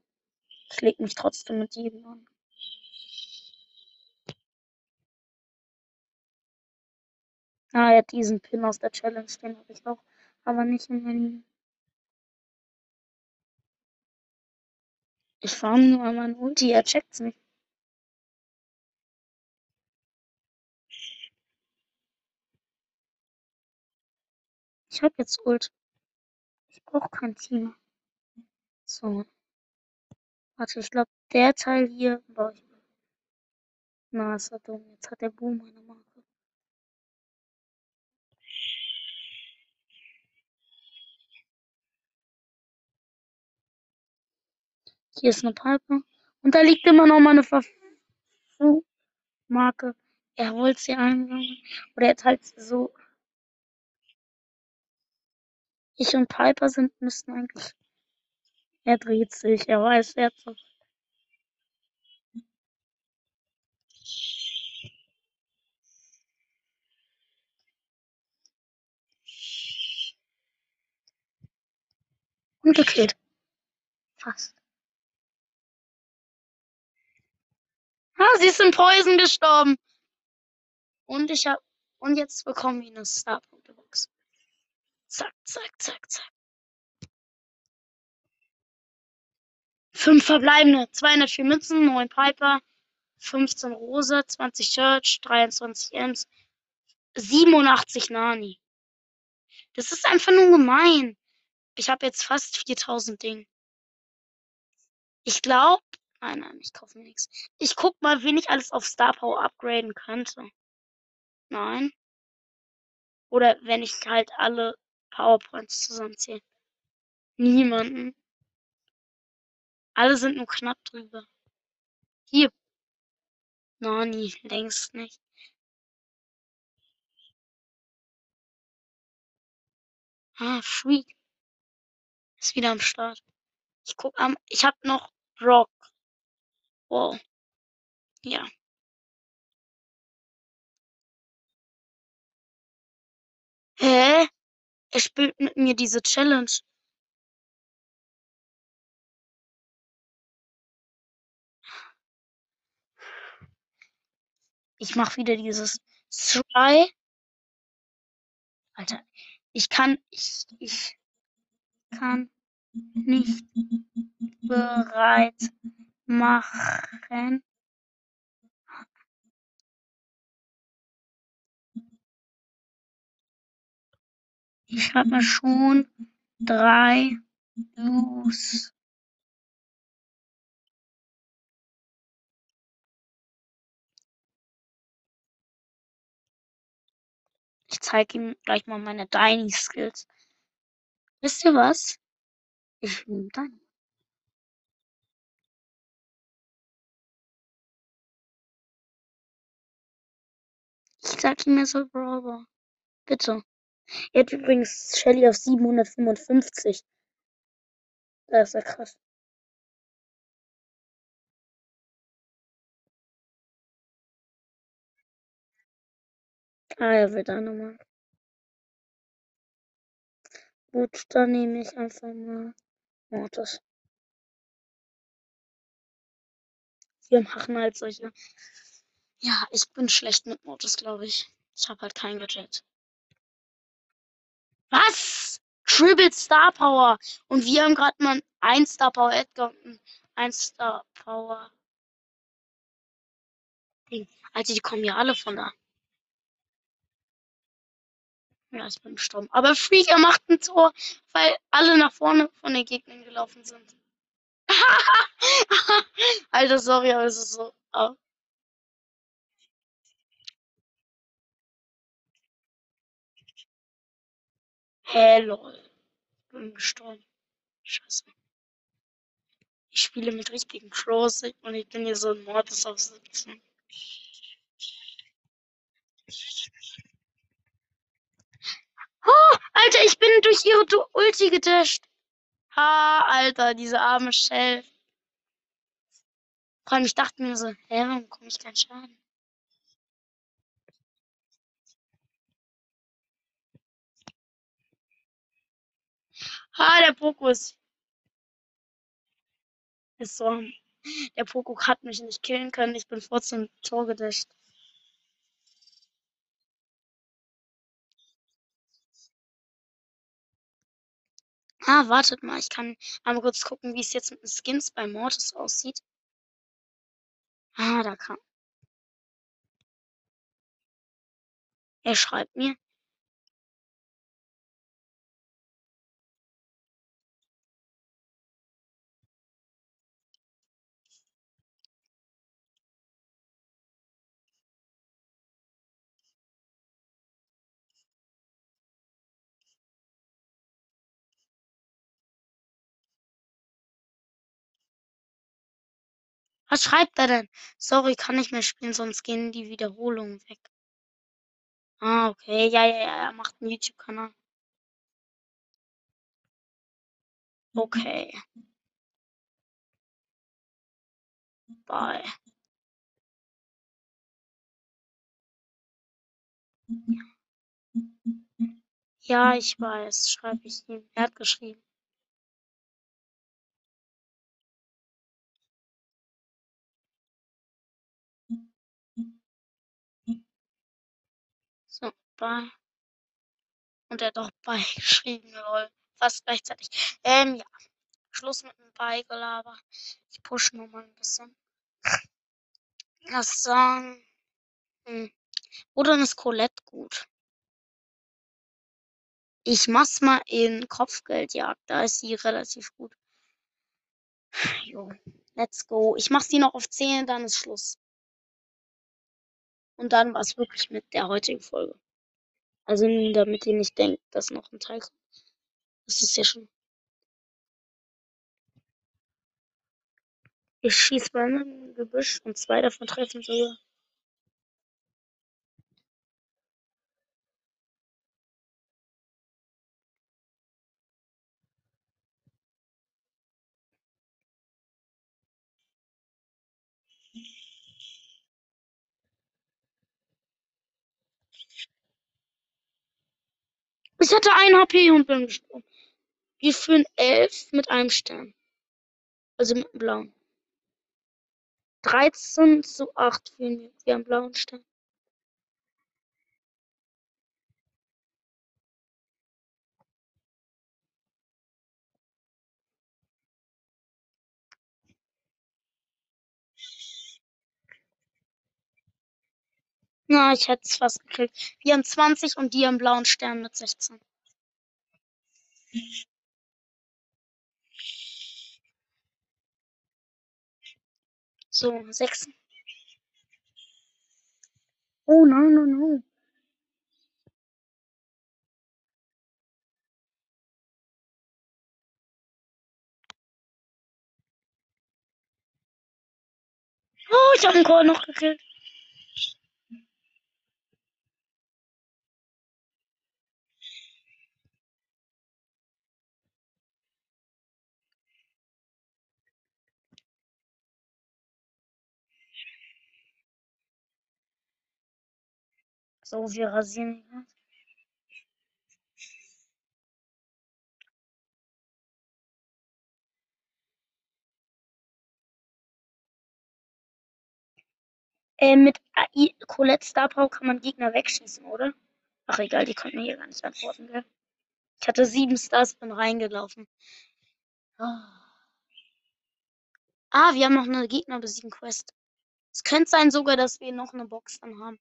Ich leg mich trotzdem mit jedem an. Ah, er hat diesen Pin aus der Challenge, den habe ich auch, aber nicht in meinem. Ich farm nur an meinen Ulti, er checkt's nicht. Ich hab jetzt Ult. Ich brauche kein Team. So. Warte, ich glaube, der Teil hier ich. Na, ist er dumm. Jetzt hat der Boom eine Marke. Hier ist eine Pipe. Und da liegt immer noch mal eine Marke. Er wollte sie einsammeln. Oder er teilt sie so. Ich und Piper sind, müssten eigentlich. Er dreht sich, er weiß, er so. Und gekillt. Fast. Ah, sie ist in Poison gestorben. Und ich hab. Und jetzt bekommen wir eine Star-Punkte-Box. Zack, zack, zack, zack. Fünf verbleibende. 204 Münzen, 9 Piper, 15 Rose, 20 Church, 23 Ems, 87 Nani. Das ist einfach nur gemein. Ich habe jetzt fast 4000 Ding. Ich glaube. Nein, nein, ich kaufe mir nichts. Ich guck mal, wen ich alles auf Star Power upgraden könnte. Nein. Oder wenn ich halt alle PowerPoints zusammenzähle. Niemanden. Alle sind nur knapp drüber. Hier. Nani, längst nicht. Ah, Freak. Ist wieder am Start. Ich guck am. Ich hab noch Rock. Wow. Ja. Hä? Er spielt mit mir diese Challenge. Ich mach wieder dieses Try. Alter, ich kann, ich, ich kann nicht bereit machen. Ich habe schon drei Views. Zeige ihm gleich mal meine Diny Skills. Wisst ihr was? Ich nehme dann. Ich sag ihm, er soll Brawler. Bitte. Er hat übrigens Shelly auf 755. Das ist ja krass. Ah, er will nochmal. Gut, dann nehme ich einfach mal Mortis. Wir machen halt solche. Ja, ich bin schlecht mit Mortis, glaube ich. Ich habe halt kein Gadget. Was? Triple Star Power. Und wir haben gerade mal ein Star Power Edgar und ein Star Power Ding. Also die kommen ja alle von da. Ja, ich bin gestorben. Aber Freak, er macht ein Tor, weil alle nach vorne von den Gegnern gelaufen sind. Alter, sorry, aber es ist so. Oh. Hä, lol. Ich bin gestorben. Scheiße. Ich spiele mit richtigen Crows und ich bin hier so ein Mordes auf 17. Alter, ich bin durch ihre Ulti gedasht. Ha, Alter, diese arme Shell. Vor allem, ich dachte mir so, hä, warum komme ich keinen Schaden? Ha, der Pokus. Ist so. Der Poco hat mich nicht killen können. Ich bin vor zum Tor gedasht. Ah, wartet mal. Ich kann einmal kurz gucken, wie es jetzt mit den Skins bei Mortis aussieht. Ah, da kam. Er schreibt mir. Was schreibt er denn? Sorry, kann nicht mehr spielen, sonst gehen die Wiederholungen weg. Ah, okay. Ja, ja, ja, er macht einen YouTube-Kanal. Okay. Bye. Ja, ich weiß, schreibe ich ihm. Er hat geschrieben. Bye. Und er auch beigeschrieben, lol. Fast gleichzeitig. Ähm, ja. Schluss mit dem Beigelaber. Ich push nur mal ein bisschen. Lass sagen. Hm. Oder ist Colette gut? Ich mach's mal in Kopfgeldjagd. Da ist sie relativ gut. Jo. Let's go. Ich mach sie noch auf 10, dann ist Schluss. Und dann war es wirklich mit der heutigen Folge. Also damit ihr nicht denkt, dass noch ein Teil kommt. Das ist ja schon. Ich schieße bei einem Gebüsch und zwei davon treffen sogar. Ich hatte ein HP und bin gestorben. Wir führen elf mit einem Stern. Also mit einem blauen. 13 zu 8 führen wir. Wir haben blauen Stern. Na, ich hätte es fast gekriegt. Wir haben 20 und die haben blauen Stern mit 16. So, 6. Oh, nein, nein, nein. Oh, ich habe einen Call noch gekillt. So, wir rasieren grad. Äh, mit AI Colette Star Power kann man Gegner wegschießen, oder? Ach egal, die konnten hier gar nicht antworten, gell? Ich hatte sieben Stars, bin reingelaufen. Ah, Ah, wir haben noch eine Gegner besiegen Quest. Es könnte sein sogar, dass wir noch eine Box dann haben.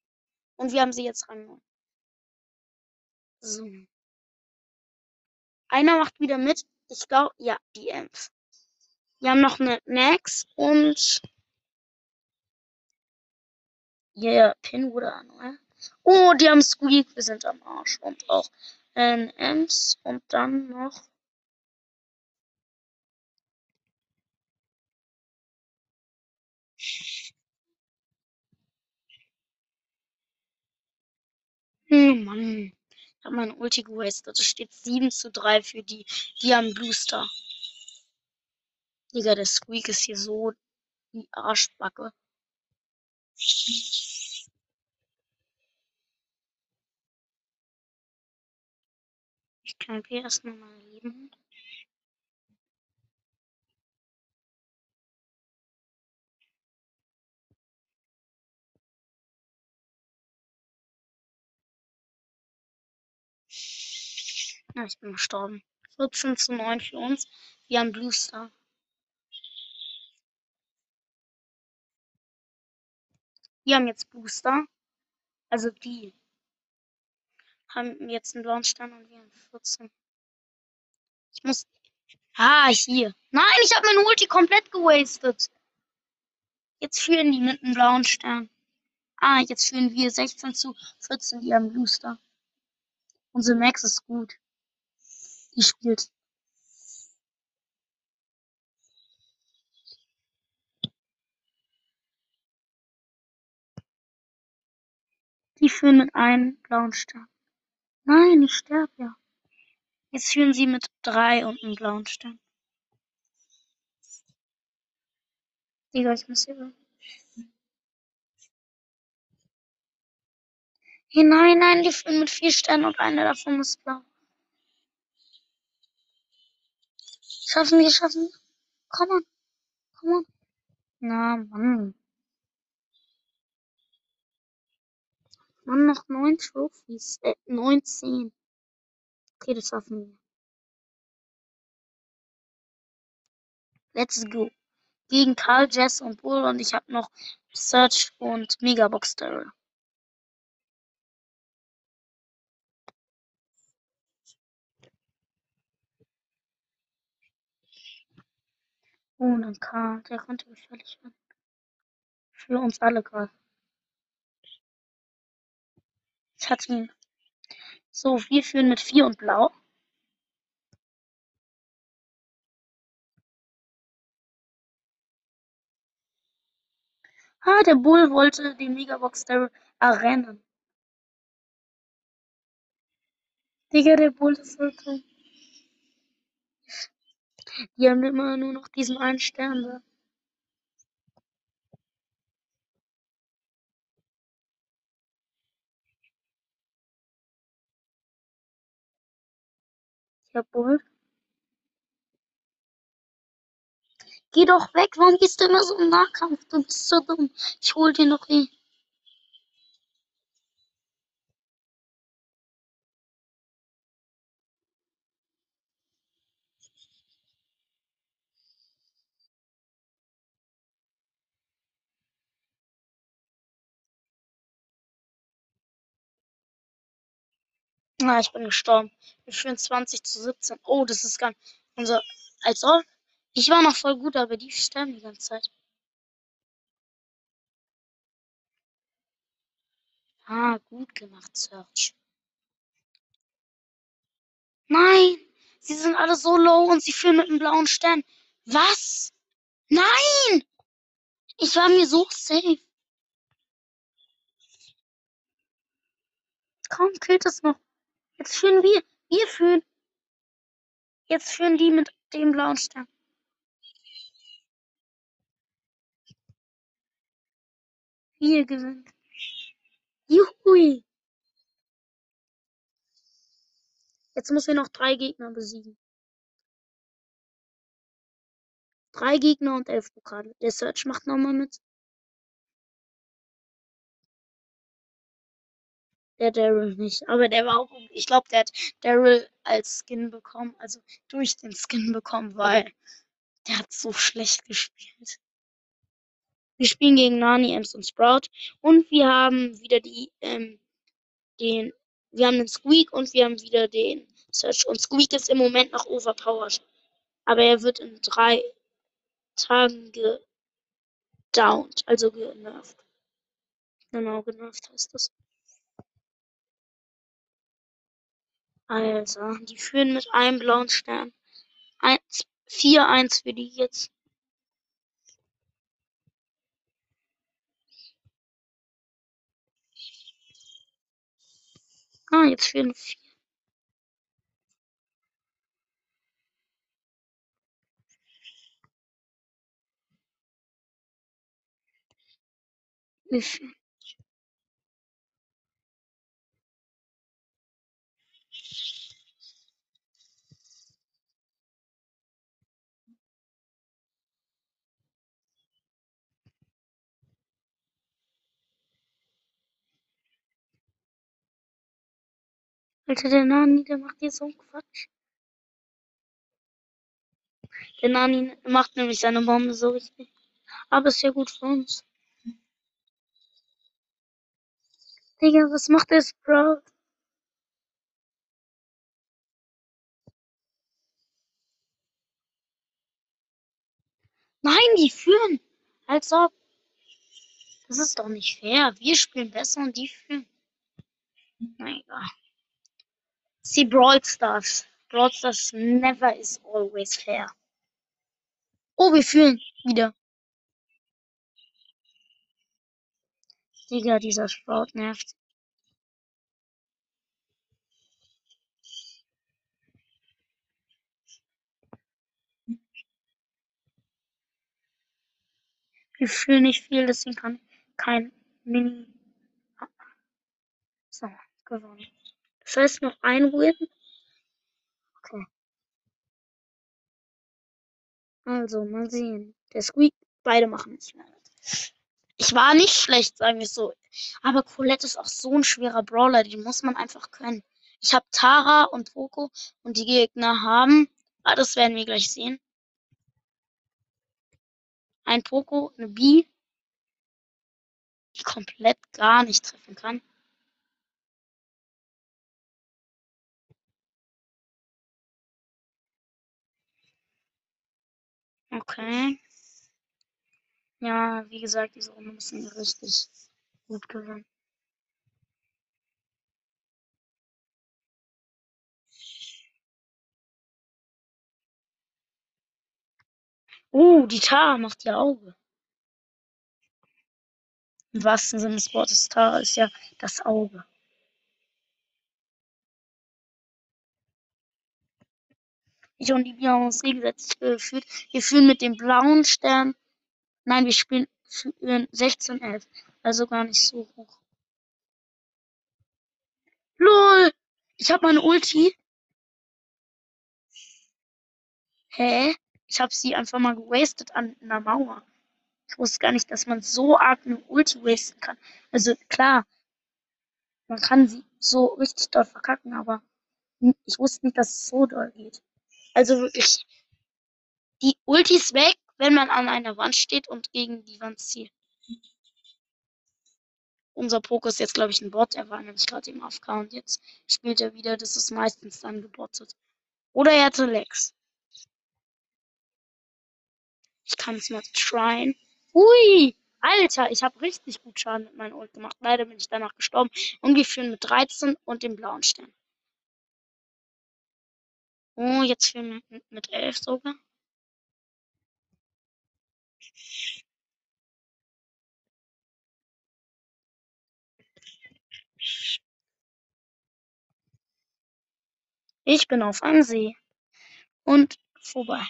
Und wir haben sie jetzt rangenommen. So. Einer macht wieder mit. Ich glaube, ja, die Ems. Wir haben noch eine Max und ja, Pin wurde an, oder? Oh, die haben Squeak, wir sind am Arsch. Und auch äh, Ems und dann noch. Hm, Mann. Ich habe mein Ulti gewastet. Es steht 7 zu 3 für die. Die haben Blue. Digga, der Squeak ist hier so die Arschbacke. Ich kann erstmal mein Leben. Ja, ich bin gestorben. 14 zu 9 für uns. Wir haben Blue Star. Wir haben jetzt Booster. Also die haben jetzt einen blauen Stern und wir haben 14. Ich muss. Ah, hier. Nein, ich habe mein Ulti komplett gewastet. Jetzt führen die mit einem blauen Stern. Ah, jetzt führen wir 16 zu 14, die haben Booster. Unsere Max ist gut. Die spielt. Die führen mit einem blauen Stern. Nein, ich sterbe ja. Jetzt führen sie mit drei und einem blauen Stern. Digga, ich muss hier. Hey, nein, nein, die führen mit vier Sternen und einer davon ist blau. Schaffen wir, schaffen. Komm on. Komm on. Na, Mann. Mann, noch neun Trophies. Äh, 19. Okay, das schaffen wir. Let's go. Gegen Karl, Jess und Bull und ich habe noch Search und Megabox Daryl. Oh, dann Karl, der konnte gefährlich werden. Für uns alle gerade. Ich hatte ihn. So, wir führen mit 4 und blau. Ah, der Bull wollte den Megabox Daryl errennen. Digga, der Bull ist so dumm. Die haben immer nur noch diesen einen Stern da. Ja, Bull. Geh doch weg, warum gehst du immer so im Nahkampf? Du bist so dumm. Ich hol dir noch eh. Na, ich bin gestorben. Wir führen 20 zu 17. Oh, das ist ganz unser. Als ob. Ich war noch voll gut, aber die sterben die ganze Zeit. Ah, gut gemacht, Search. Nein! Sie sind alle so low und sie führen mit einem blauen Stern. Was? Nein! Ich war mir so safe. Kaum killt es noch. Jetzt führen wir. Wir führen. Jetzt führen die mit dem blauen Stern. Wir gewinnen. Juhui. Jetzt müssen wir noch drei Gegner besiegen. Drei Gegner und elf Pokale. Der Search macht nochmal mit. Der Daryl nicht. Aber der war auch. Ich glaube, der hat Daryl als Skin bekommen. Also durch den Skin bekommen, weil der hat so schlecht gespielt. Wir spielen gegen Nani, Ems und Sprout. Und wir haben wieder die, ähm, den, wir haben den Squeak und wir haben wieder den Search. Und Squeak ist im Moment noch overpowered. Aber er wird in drei Tagen gedownt, also genervt. Genau, genervt heißt das. Also, die führen mit einem blauen Stern. 4-1 für die jetzt. Ah, jetzt führen vier. Wir führen. Alter, der Nani, der macht hier so einen Quatsch. Der Nani macht nämlich seine Bombe so richtig. Aber ist ja gut für uns. Digga, was macht der Sprout? Nein, die führen. Als ob. Das ist doch nicht fair. Wir spielen besser und die führen. Na egal. See Brawl Stars. Brawl Stars never is always fair. Oh, wir führen wieder. Digga, dieser Sprout nervt. Wir fühlen nicht viel, deswegen kann kein Mini. So, gewonnen. Das heißt noch ein Win. Okay. Also, mal sehen. Der Squeak, beide machen es. Ich war nicht schlecht, sagen wir so. Aber Colette ist auch so ein schwerer Brawler, den muss man einfach können. Ich habe Tara und Poco und die Gegner haben. Ah, das werden wir gleich sehen. Ein Poco, eine B, die komplett gar nicht treffen kann. Okay. Ja, wie gesagt, diese Runde müssen wir richtig gut gewinnen. Oh, die Tara macht ihr Auge. Im wahrsten Sinne des Wortes, Tara ist ja das Auge. Ich und Libia haben uns gegenseitig geführt. Wir führen mit dem blauen Stern. Nein, wir spielen führen 16, 11. Also gar nicht so hoch. LOL! Ich habe meine Ulti. Hä? Ich habe sie einfach mal gewastet an einer Mauer. Ich wusste gar nicht, dass man so arg eine Ulti wasten kann. Also klar, man kann sie so richtig doll verkacken, aber ich wusste nicht, dass es so doll geht. Also wirklich, die Ulti ist weg, wenn man an einer Wand steht und gegen die Wand zielt. unser Poker ist jetzt, glaube ich, ein Bot. Er war nämlich gerade im AFK und jetzt spielt er wieder. Das ist meistens dann gebottet. Oder er hatte Lex. Ich kann es mal tryen. Hui! Alter, ich habe richtig gut Schaden mit meinem Ult gemacht. Leider bin ich danach gestorben. Und wir führen mit 13 und dem blauen Stern. Oh, jetzt führen wir mit 11 sogar. Ich bin auf einem. Und vorbei.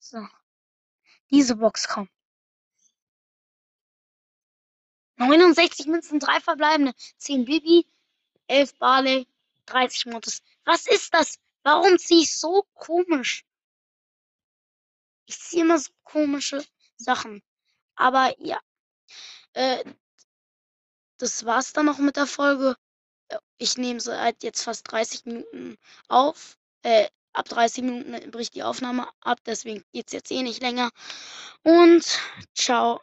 So. Diese Box kommt. 69 Münzen, 3 verbleibende, 10 Bibi, 11 Barley, 30 Mortis. Was ist das? Warum ziehe ich so komisch? Ich ziehe immer so komische Sachen. Aber ja. Äh, das war's dann noch mit der Folge. Ich nehme seit jetzt fast 30 Minuten auf. Äh, ab 30 Minuten bricht die Aufnahme ab, deswegen geht's jetzt eh nicht länger. Und ciao.